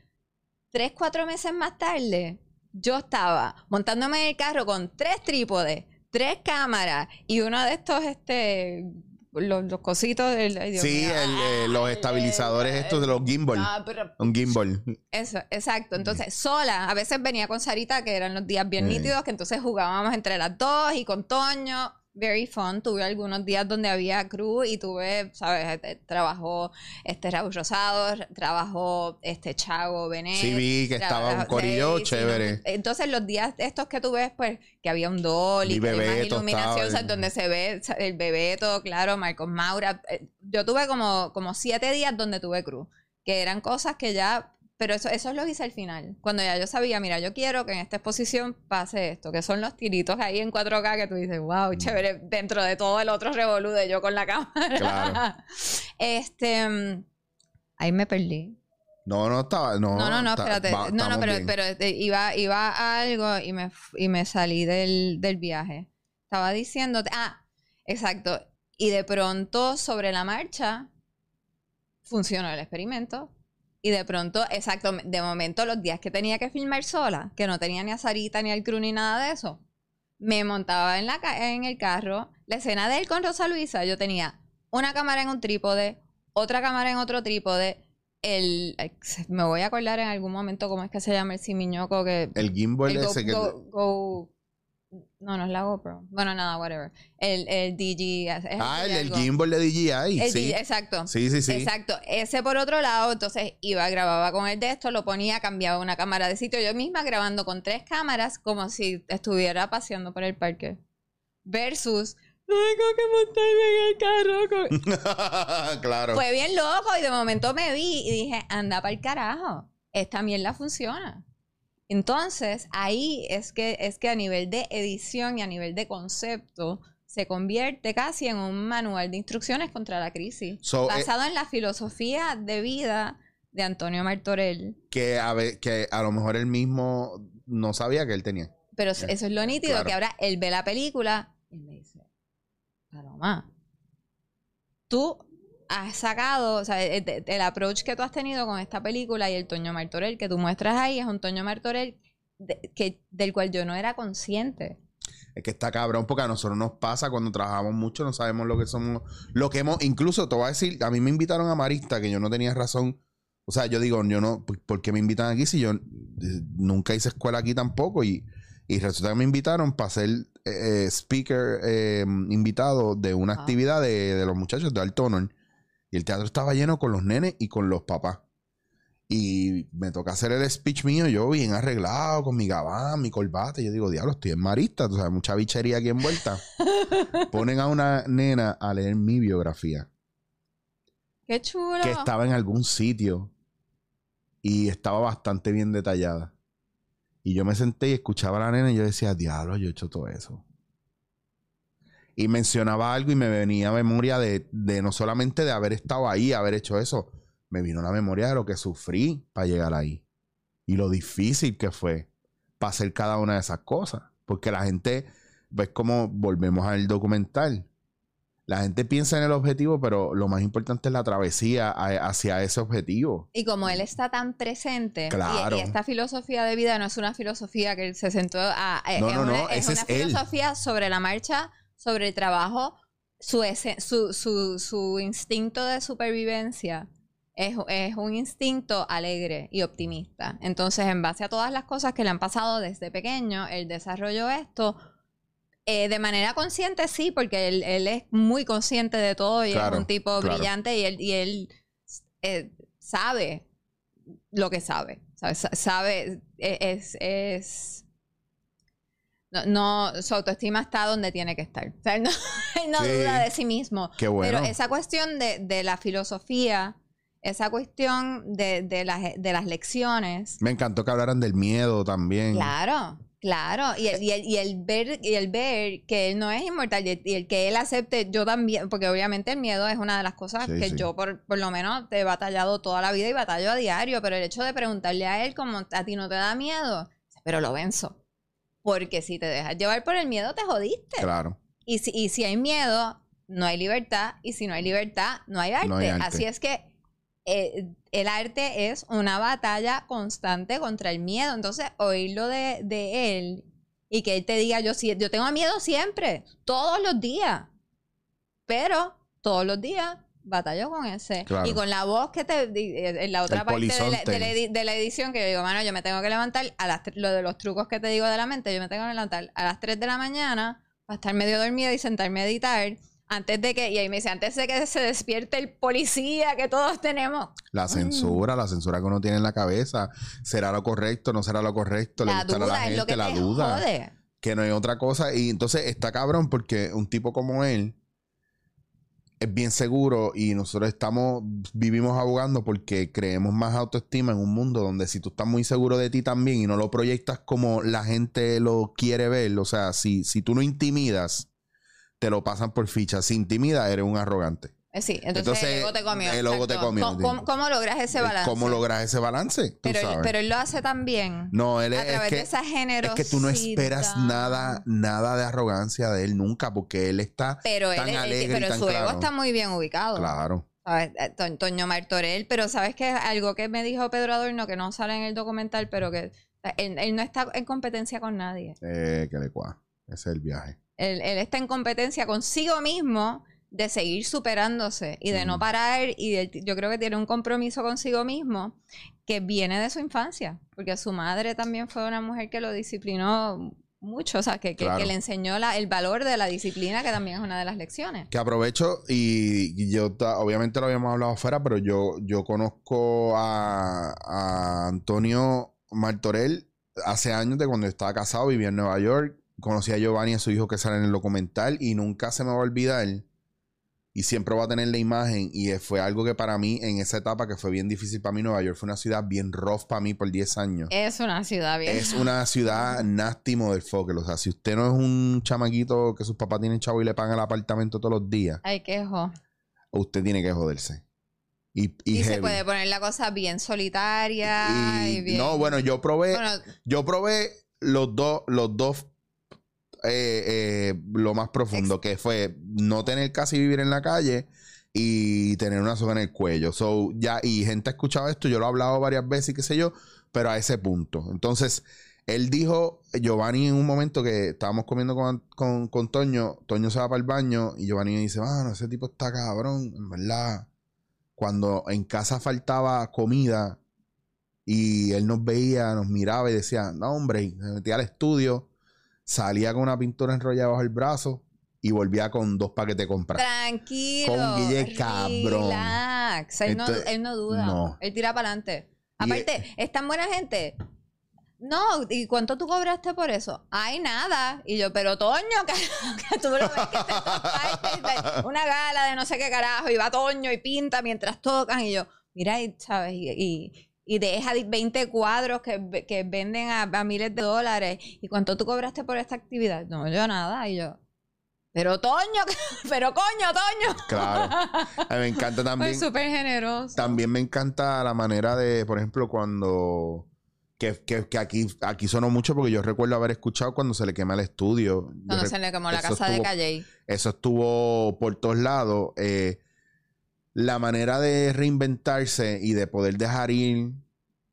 Tres, cuatro meses más tarde, yo estaba montándome en el carro con tres trípodes, tres cámaras y uno de estos, este, los, los cositos del... Sí, mío. el, eh, los estabilizadores eh, estos de los gimbal. Ah, pero Un gimbal. eso, exacto. Entonces, sola, a veces venía con Sarita, que eran los días bien Eh. nítidos, que entonces jugábamos entre las dos y con Toño. Very fun. Tuve algunos días donde había cruz y tuve, ¿sabes? Este, trabajó este Raúl Rosado, trabajó este Chago Benet. Sí, vi que estaba un corillo sí, chévere. entonces, los días estos que tú ves, pues, que había un dolly, hay más iluminación, ¿sabes? el- donde se ve el Bebeto, claro, Marcos Maura. Eh, Yo tuve como, como siete días donde tuve cruz que eran cosas que ya, pero eso, eso lo hice al final, cuando ya yo sabía, mira, yo quiero que en esta exposición pase esto, que son los tiritos ahí en 4K que tú dices, wow, Mm. chévere, dentro de todo el otro revolú de yo con la cámara. Claro. Este, mm, ahí me perdí. No, no estaba. No, No, no, no, espérate. va- no, no, pero, bien. pero este, iba, iba a algo y me, y me salí del, del viaje. Estaba diciéndote, ah, exacto. Y de pronto, sobre la marcha, funcionó el experimento. Y de pronto, exacto, de momento, los días que tenía que filmar sola, que no tenía ni a Sarita ni al crew ni nada de eso, me montaba en, la, en el carro. La escena de él con Rosa Luisa, yo tenía una cámara en un trípode, otra cámara en otro trípode. El, me voy a acordar en algún momento cómo es que se llama el simiñoco que El gimbal el Go- ese que. Go- Go- no, no es la GoPro. Bueno, nada, whatever. El, el DJI. ah, el, el gimbal de DJI. El sí. Exacto. sí, sí, sí. Exacto. Ese por otro lado, entonces iba, grababa con el de esto, lo ponía, cambiaba una cámara de sitio. Yo misma grabando con tres cámaras como si estuviera paseando por el parque. Versus, tengo que montarme en el carro. con-". claro. Fue bien loco y de momento me vi y dije, anda para el carajo, esta mierda funciona. Entonces, ahí es que, es que a nivel de edición y a nivel de concepto se convierte casi en un manual de instrucciones contra la crisis, So, eh, basado en la filosofía de vida de Antonio Martorell. que, a ver, que a lo mejor él mismo no sabía que él tenía. Pero eso es lo nítido, Claro. que ahora él ve la película y me dice, Paloma, tú has sacado, o sea, el, approach que tú has tenido con esta película y el Toño Martorell que tú muestras ahí es un Toño Martorell de- que, del cual yo no era consciente. Es que está cabrón porque a nosotros nos pasa cuando trabajamos mucho, no sabemos lo que somos, lo que hemos, incluso te voy a decir, a mí me invitaron a Marista, que yo no tenía razón. O sea, yo digo, yo no, ¿por qué me invitan aquí si yo eh, nunca hice escuela aquí tampoco? Y, y resulta que me invitaron para ser eh, speaker eh, invitado de una Ah. actividad de, de los muchachos de Alto Honor. Y el teatro estaba lleno con los nenes y con los papás. Y me toca hacer el speech mío, yo bien arreglado, con mi gabán, mi corbata. Y yo digo, diablo, estoy en marista, tú sabes, mucha bichería aquí envuelta. Ponen a una nena a leer mi biografía, ¡Qué chulo! que estaba en algún sitio y estaba bastante bien detallada. Y yo me senté y escuchaba a la nena y yo decía, diablo, yo he hecho todo eso. Y mencionaba algo y me venía a memoria de, de no solamente de haber estado ahí, haber hecho eso, me vino la memoria de lo que sufrí para llegar ahí. Y lo difícil que fue para hacer cada una de esas cosas. Porque la gente, ves como volvemos al documental. La gente piensa en el objetivo, pero lo más importante es la travesía a- hacia ese objetivo. Y como él está tan presente, y- Claro. y, esta filosofía de vida no es una filosofía que él se sentó a... a- No, es no, una, no, es una es él. filosofía sobre la marcha, sobre el trabajo, su, ese- su, su, su instinto de supervivencia es, es un instinto alegre y optimista. Entonces, en base a todas las cosas que le han pasado desde pequeño, él desarrolló esto eh, de manera consciente, sí, porque él, él es muy consciente de todo y Claro, es un tipo claro. brillante y él, y él eh, sabe lo que sabe. Sabe, e- es, es no, no, su autoestima está donde tiene que estar. O sea, él no, él no Sí. duda de sí mismo. Qué bueno. Pero esa cuestión de, de la filosofía, esa cuestión de, de las, de las lecciones, Me encantó que hablaran del miedo también. Claro, claro. Y el, y, el, y el ver, y el ver que él no es inmortal y el, y el que él acepte, yo también, porque obviamente el miedo es una de las cosas Sí, que sí. yo por, por lo menos te he batallado toda la vida y batallo a diario, pero el hecho de preguntarle a él como a ti no te da miedo, pero lo venzo. Porque si te dejas llevar por el miedo, te jodiste. Claro. Y si, y si hay miedo, no hay libertad. Y si no hay libertad, no hay arte. No hay arte. Así es que eh, el arte es una batalla constante contra el miedo. Entonces, oírlo de, de él y que él te diga, yo, yo tengo miedo siempre, todos los días. Pero todos los días batallo con ese. Claro. Y con la voz que te... eh, En la otra El parte de la, polizonte. de la edi- de la edición que yo digo, mano, yo me tengo que levantar a las... Lo de los trucos que te digo de la mente, yo me tengo que levantar a las 3 de la mañana para estar medio dormida y sentarme a editar. Antes de que, y ahí me dice, antes de que se despierte el policía que todos tenemos, La censura, la censura que uno tiene en la cabeza. ¿Será lo correcto? ¿No será lo correcto? ¿Le la a duda la es lo que gente? La te duda. jode. Que no hay otra cosa. Y entonces está cabrón porque un tipo como él es bien seguro y nosotros estamos, vivimos abogando porque creemos más autoestima en un mundo donde si tú estás muy seguro de ti también y no lo proyectas como la gente lo quiere ver, o sea, si, si tú no intimidas, te lo pasan por ficha. Si intimidas, eres un arrogante. Eh, Sí, entonces, Entonces, el ego te comió. el ego te comió, ¿Cómo, sí. cómo- cómo logras ese balance? ¿Cómo logras ese balance? Tú pero, él, pero él lo hace también. no, él es, a es través que, de esa es generosidad. que tú no esperas nada, nada de arrogancia de él nunca, porque él está Pero, tan él- alegre pero tan su ego claro. está muy bien ubicado. claro. ¿sabes? Eh, To- Toño Martorell, pero sabes que algo que me dijo Pedro Adorno que no sale en el documental, pero que él, él no está en competencia con nadie. Eh, que le cua. Ese es el viaje. Él, él está en competencia consigo mismo de seguir superándose y de no parar. Y de- yo creo que tiene un compromiso consigo mismo que viene de su infancia, porque su madre también fue una mujer que lo disciplinó mucho, o sea, que, que- Claro. que le enseñó la- el valor de la disciplina, que también es una de las lecciones. Que aprovecho y, yo, obviamente lo habíamos hablado afuera, pero yo, yo conozco a, a Antonio Martorell hace años de cuando estaba casado, vivía en Nueva York. Conocí a Giovanni, a su hijo que sale en el documental, y nunca se me va a olvidar. Y siempre va a tener la imagen. Y fue algo que para mí, en esa etapa que fue bien difícil para mí, Nueva York fue una ciudad bien rough para mí por 10 años. Es una ciudad bien. Es una ciudad nasty motherfucker. O sea, si usted no es un chamaquito que sus papás tienen chavo y le pagan el apartamento todos los días, Ay, quejo. usted tiene que joderse. Y, y Y, se puede poner la cosa bien solitaria y, Y- bien... No, bueno, yo probé, Bueno, yo probé los dos, los dos, eh, eh, lo más profundo, que fue no tener casi vivir en la calle y tener una soga en el cuello. So, ya, y gente ha escuchado esto, yo lo he hablado varias veces y qué sé yo, pero a ese punto. Entonces, él dijo, Giovanni, en un momento que estábamos comiendo con, con, con Toño, Toño se va para el baño y Giovanni dice, mano, ese tipo está cabrón, en verdad. Cuando en casa faltaba comida y él nos veía, nos miraba y decía, no, hombre, y se metía al estudio, salía con una pintura enrollada bajo el brazo y volvía con dos paquetes de compras. tranquilo. Con Guille, cabrón. Relax. Él, no, él no duda. no. Él tira para adelante. Aparte, es tan buena gente. No, ¿y cuánto tú cobraste por eso? Ay, nada. Y yo, pero Toño, que, que tú lo ves que te comparte una gala de no sé qué carajo, y va Toño y pinta mientras tocan. Y yo, mira, y, ¿sabes? Y, y, y deja 20 cuadros que, que venden a, a miles de dólares. ¿Y cuánto tú cobraste por esta actividad? No, yo nada. Y yo, pero Toño, pero coño, Toño. Claro. A mí me encanta también. súper generoso. También me encanta la manera de, por ejemplo, cuando. Que, que- que aquí, aquí sonó mucho porque yo recuerdo haber escuchado cuando se le quema el estudio. Cuando se le quemó la casa de Calle. Eso estuvo por todos lados. Eh, la manera de reinventarse y de poder dejar ir,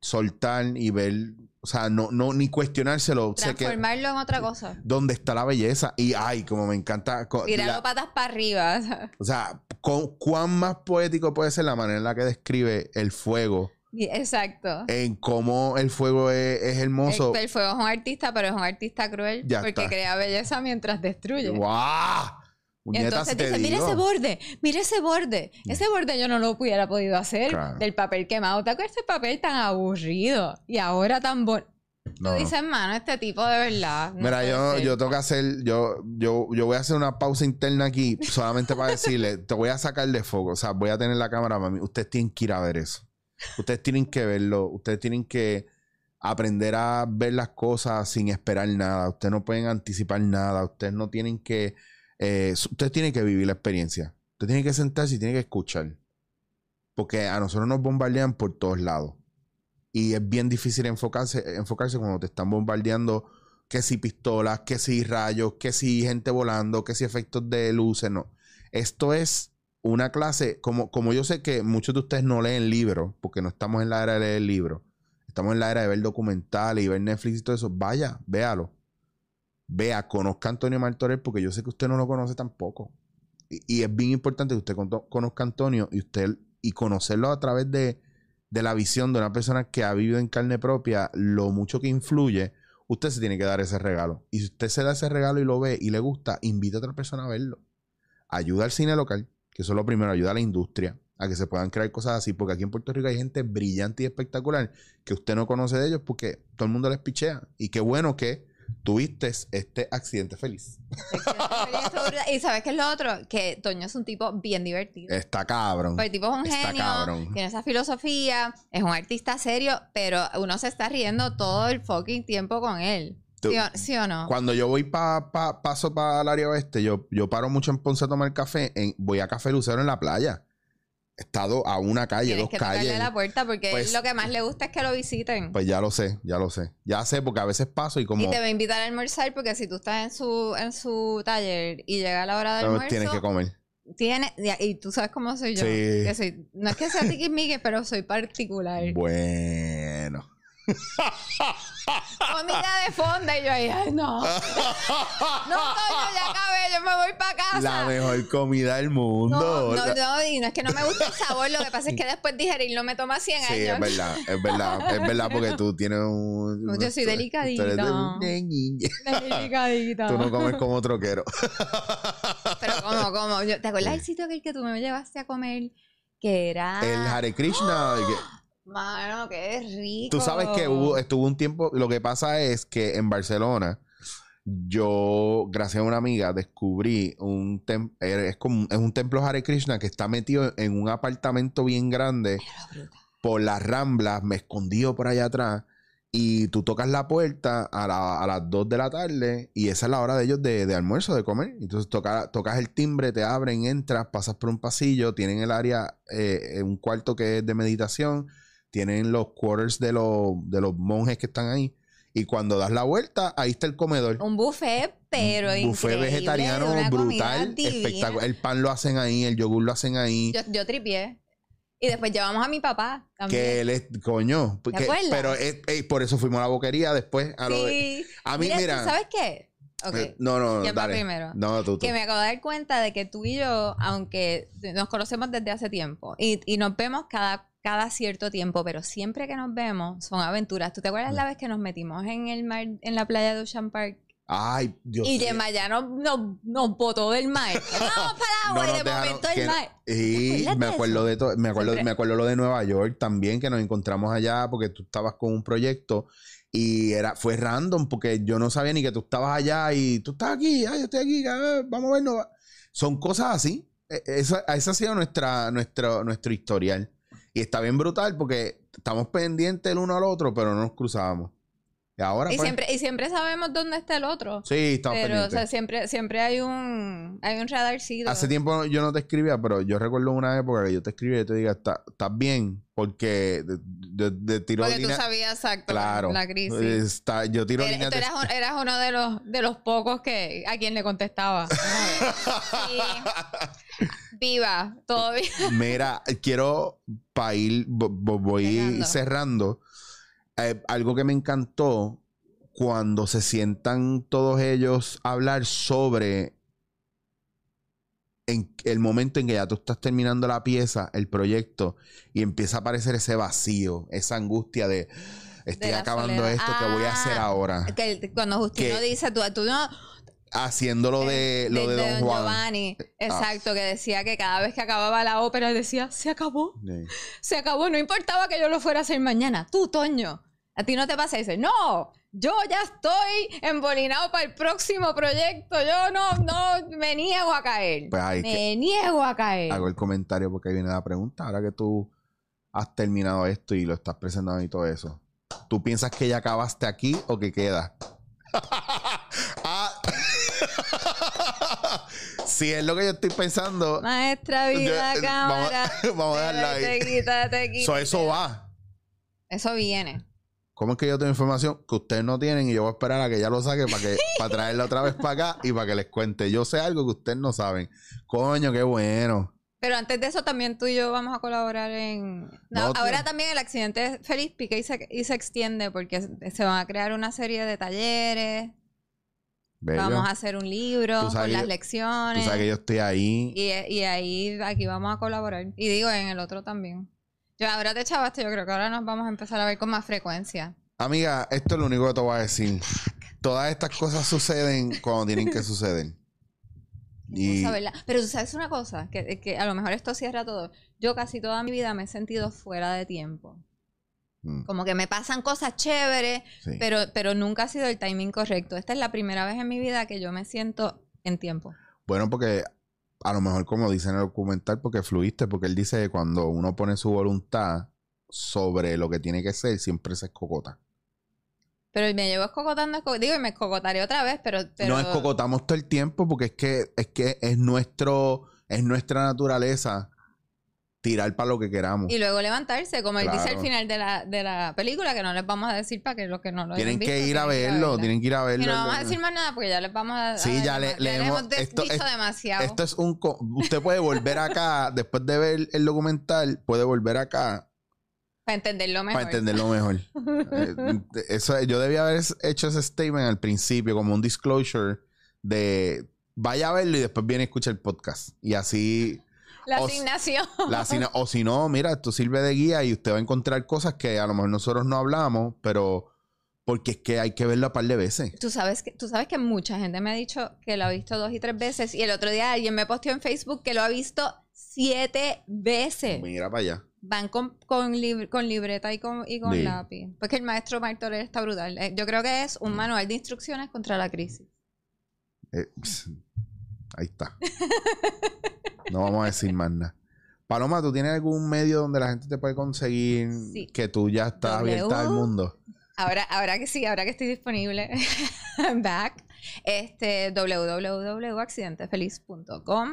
soltar y ver, o sea, no, no ni cuestionárselo. Que Transformarlo en otra cosa. dónde está la belleza. Y ay, como me encanta. Tirarlo patas para arriba. o sea, con- cuán más poético puede ser la manera en la que describe el fuego. Exacto. En cómo el fuego es, es hermoso. El, el fuego es un artista, pero es un artista cruel Ya porque está. crea belleza mientras destruye. ¡Guau! Entonces dice, mira digo". ese borde, mira ese borde. Ese borde yo no lo hubiera podido hacer Claro. del papel quemado. ¿Te acuerdas ese papel tan aburrido? Y ahora tan bonito. No, Tú dices, mano, este tipo de verdad. no Mira, yo, ser". yo tengo que hacer, yo, yo, yo voy a hacer una pausa interna aquí solamente para decirle, te voy a sacar de foco, o sea, voy a tener la cámara para mí. Ustedes tienen que ir a ver eso. Ustedes tienen que verlo, ustedes tienen que aprender a ver las cosas sin esperar nada. Ustedes no pueden anticipar nada, ustedes no tienen que, eh, ustedes tienen que vivir la experiencia. Ustedes tienen que sentarse y tienen que escuchar. Porque a nosotros nos bombardean por todos lados. Y es bien difícil enfocarse, enfocarse cuando te están bombardeando que si pistolas, que si rayos, que si gente volando, que si efectos de luces, no. Esto es una clase, como, como yo sé que muchos de ustedes no leen libros, porque no estamos en la era de leer libros, estamos en la era de ver documentales y ver Netflix y todo eso, vaya, véalo. Vea, conozca a Antonio Martorell, porque yo sé que usted no lo conoce tampoco. Y, es bien importante que usted con- conozca a Antonio y usted y conocerlo a través de, de la visión de una persona que ha vivido en carne propia, lo mucho que influye, usted se tiene que dar ese regalo. Y si usted se da ese regalo y lo ve y le gusta, invita a otra persona a verlo. Ayuda al cine local, que eso es lo primero, ayuda a la industria a que se puedan crear cosas así, porque aquí en Puerto Rico hay gente brillante y espectacular que usted no conoce de ellos porque todo el mundo les pichea. Y qué bueno que tuviste este accidente feliz. y sabes qué es lo otro? Que Toño es un tipo bien divertido. Está cabrón. Pues el tipo es un Está genio, cabrón. tiene esa filosofía, es un artista serio, pero uno se está riendo todo el fucking tiempo con él. Tú- ¿Sí o, sí o no? Cuando yo voy pa, pa- paso para el área oeste, yo, yo paro mucho en Ponce a tomar café, en, voy a Café Lucero en la playa. Estado a una calle, Tienes dos que calles. la puerta porque Pues- lo que más le gusta es que lo visiten. Pues ya lo sé, ya lo sé. Ya sé, porque a veces paso y como Y te va a invitar a almorzar porque si tú estás en su, en su taller y llega la hora "No, almuerzo, tienes que comer. tiene, y, y tú sabes cómo soy yo. Sí. Que soy, no es que sea tiquismique, pero soy particular. Bueno. Comida de fonda y yo ahí, ay, no. No, Toño, ya acabé, yo me voy para casa. La mejor comida del mundo. No, no, no, y no es que no me gusta el sabor, lo que pasa es que después digerir no me toma 100 Sí, es años. verdad, es verdad, es verdad porque tú tienes un... No, yo soy delicadita. Delicadita. Tú no comes como troquero. Pero como, como, yo- ¿te acuerdas del sitio que, que tú me llevaste a comer? Que era... El Hare Krishna. que- Mano, qué rico. Tú sabes que hubo, estuvo un tiempo, lo que pasa es que en Barcelona, yo, gracias a una amiga, descubrí un templo, es, como, es un templo Hare Krishna que está metido en un apartamento bien grande por las ramblas, me escondido por allá atrás. Y tú tocas la puerta a, la- a las 2 de la tarde y esa es la hora de ellos de, de almuerzo, de comer. Entonces toca- tocas el timbre, te abren, entras, pasas por un pasillo, tienen el área, eh, un cuarto que es de meditación, tienen los quarters de los, de los monjes que están ahí. Y cuando das la vuelta, ahí está el comedor. Un buffet, pero Un buffet vegetariano brutal, espectacular. El pan lo hacen ahí, el yogur lo hacen ahí. Yo, yo tripié. Y después llevamos a mi papá también. que él es, coño, acuerdas? pero es- es- por eso fuimos a la boquería después. A lo de- sí. a mí, mira, ¿tú ¿sabes qué? Eh, no, no, no, ¿Quién va dale. primero? No, tú, tú. Que me acabo de dar cuenta de que tú y yo, aunque nos conocemos desde hace tiempo y, y nos vemos cada, cada cierto tiempo, pero siempre que nos vemos son aventuras. ¿Tú te acuerdas la vez que nos metimos en el mar, en la playa de Ocean Park? Ay, Dios y mío. Yemaya nos, nos, nos botó del mar. Vamos para el agua No y de momento el mar. Y me acuerdo de todo, me acuerdo, Siempre- me acuerdo lo de Nueva York también, que nos encontramos allá porque tú estabas con un proyecto y era, fue random porque yo no sabía ni que tú estabas allá y tú estás aquí, ay, yo estoy aquí, ah, vamos a vernos. Son cosas así. E- Esa, esa ha sido nuestra, nuestro, nuestro historial. Y está bien brutal porque estamos pendientes el uno al otro, pero no nos cruzábamos. Y ahora Y pues, siempre, y siempre sabemos dónde está el otro. sí, estamos Pero, o pendientes. sea, siempre, siempre hay un, hay un radarcito. Hace tiempo yo no te escribía, pero yo recuerdo una época que yo te escribía y te diga, "Está- ¿estás bien? Porque de, de, de tiro Porque tú línea- sabías exacto Claro. la crisis. Está- yo tiro línea tú eras uno de los, de los pocos que a quien le contestaba. Sí. Viva, bien. Mira, quiero para ir, vo- vo- voy Cerrando. cerrando. Eh, algo que me encantó cuando se sientan todos ellos a hablar sobre en el momento en que ya tú estás terminando la pieza, el proyecto, y empieza a aparecer ese vacío, esa angustia de estoy acabando soledad. esto, ¿qué voy a hacer Ah, ahora? Que cuando Justino Que- dice, tú, tú no, Haciendo lo de, lo de, Don, Juan. Ah. Giovanni, exacto, que decía que cada vez que acababa la ópera decía, se acabó, se acabó, no importaba que yo lo fuera a hacer mañana. Tú, Toño, a ti no te pasa eso. No, yo ya estoy embolinado para el próximo proyecto. Yo no, no, me niego a caer. Pues que- me niego a caer. hago el comentario porque ahí viene la pregunta. Ahora que tú has terminado esto y lo estás presentando y todo eso, ¿tú piensas que ya acabaste aquí o que queda? Ah. Si es lo que yo estoy pensando, Maestra vida, Yo- eh, cámara. vamos- vamos a dejarla ahí. Te quita, te quita. so, eso va. Eso viene. ¿Cómo es que yo tengo información que ustedes no tienen y yo voy a esperar a que ella lo saque para que para traerla otra vez para acá y para que les cuente? Yo sé algo que ustedes no saben. Coño, qué bueno. Pero antes de eso también tú y yo vamos a colaborar en... No, No, ahora también el accidente feliz pica y se, y se extiende porque se van a crear una serie de talleres. Bello. Vamos a hacer un libro con las que- Tú lecciones. sabes que yo estoy ahí. Y, y ahí, aquí vamos a colaborar. Y digo, en el otro también. Yo ahora te chavaste, yo creo que ahora nos vamos a empezar a ver con más frecuencia. Amiga, esto es lo único que te voy a decir. Todas estas cosas suceden cuando tienen que suceder. Y. Pero tú sabes una cosa, que, que a lo mejor esto cierra todo. Yo casi toda mi vida me he sentido fuera de tiempo. Mm, Como que me pasan cosas chéveres, sí. pero, pero nunca ha sido el timing correcto. Esta es la primera vez en mi vida que yo me siento en tiempo. Bueno, porque a lo mejor como dice en el documental, porque fluiste, porque él dice que cuando uno pone su voluntad sobre lo que tiene que ser, siempre se escocota. Pero me llevo escogotando, esco- digo, y me escogotaré otra vez, pero... pero No escocotamos todo el tiempo porque es que es que es nuestro es nuestra naturaleza tirar para lo que queramos. Y luego levantarse, como él dice al final de la, de la película, que no les vamos a decir para que los que no lo tienen visto, que ir a verlo, tienen que ir a Y verlo. no vamos a decir más nada porque ya les vamos a. Sí, a- ya le- le hemos- hemos esto- dicho esto- demasiado. Esto es un usted puede volver acá después de ver el documental, puede volver acá para entenderlo mejor. para entenderlo mejor. Eh, eso yo debía haber hecho ese statement al principio como un disclosure de vaya a verlo y después viene y escucha el podcast y así La o- asignación. La o si no, mira, esto sirve de guía y usted va a encontrar cosas que a lo mejor nosotros no hablamos, pero porque es que hay que verlo a par de veces. Tú sabes, que, tú sabes que mucha gente me ha dicho que lo ha visto dos y tres veces. Y el otro día alguien me posteó en Facebook que lo ha visto siete veces. Mira para allá. Van con, con, lib- con libreta y con, y con Sí. lápiz. Porque el maestro Mark Torres está brutal. Eh, Yo creo que es un manual de instrucciones contra la crisis. Eh, ahí está. No vamos a decir más nada. Paloma, ¿tú tienes algún medio donde la gente te puede conseguir Sí. que tú ya estás W. abierta al mundo? Ahora, ahora que sí, ahora que estoy disponible, I'm back. Este, www.accidentefeliz.com.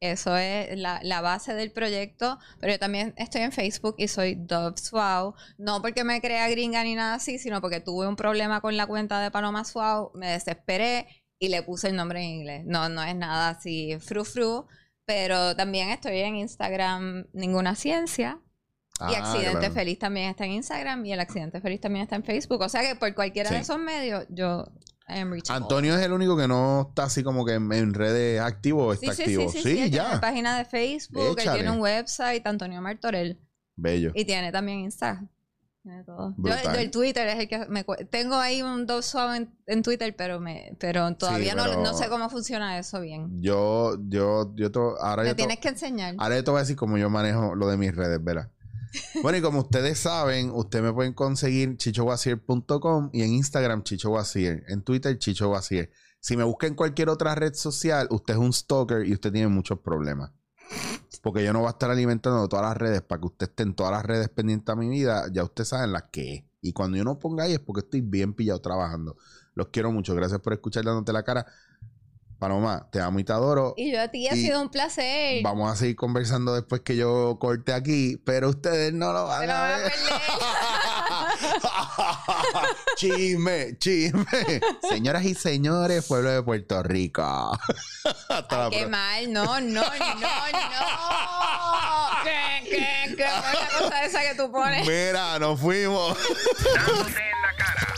Eso es la, la base del proyecto. Pero yo también estoy en Facebook y soy Dove Wow. No porque me crea gringa ni nada así, sino porque tuve un problema con la cuenta de Paloma Wow. Me desesperé y le puse el nombre en inglés. No, no es nada así fru fru. Pero también estoy en Instagram Ninguna Ciencia. Y Ah, Accidente claro. Feliz también está en Instagram y el Accidente Feliz también está en Facebook. O sea que por cualquiera Sí. de esos medios, yo am. Antonio es el único que no está así como que en, en redes activo Sí, está sí, activo. sí, tiene ya. una página de Facebook, él tiene un website, Antonio Martorell. Bello. Y tiene también Insta. Tiene todo. Yo, el Twitter es el que me tengo ahí un dos suave en, en Twitter, pero me pero todavía no- pero- no, sé cómo funciona eso bien. Yo, yo, yo, to- ahora Me yo to- tienes que enseñar. Ahora yo te voy a decir cómo yo manejo lo de mis redes, ¿verdad? Bueno, y como ustedes saben, ustedes me pueden conseguir chichowasier.com y en Instagram chichowasier, en Twitter chichowasier. Si me busca en cualquier otra red social, usted es un stalker y usted tiene muchos problemas. Porque yo no voy a estar alimentando todas las redes para que usted esté en todas las redes pendiente a mi vida. Ya usted sabe las que es. Y cuando yo no ponga ahí es porque estoy bien pillado trabajando. Los quiero mucho. Gracias por escuchar dándote la cara. Paloma, te amo y te adoro. Y yo a ti ha sido un placer. Vamos a seguir conversando después que yo corte aquí, pero ustedes no lo van a van a ver. perder. chisme, chisme. Señoras y señores, pueblo de Puerto Rico. Hasta la Qué mal, no, no, no, no. ¿Qué, qué, qué? ¿Cuál es la cosa esa que tú pones? Mira, nos fuimos. Dándote en la cara.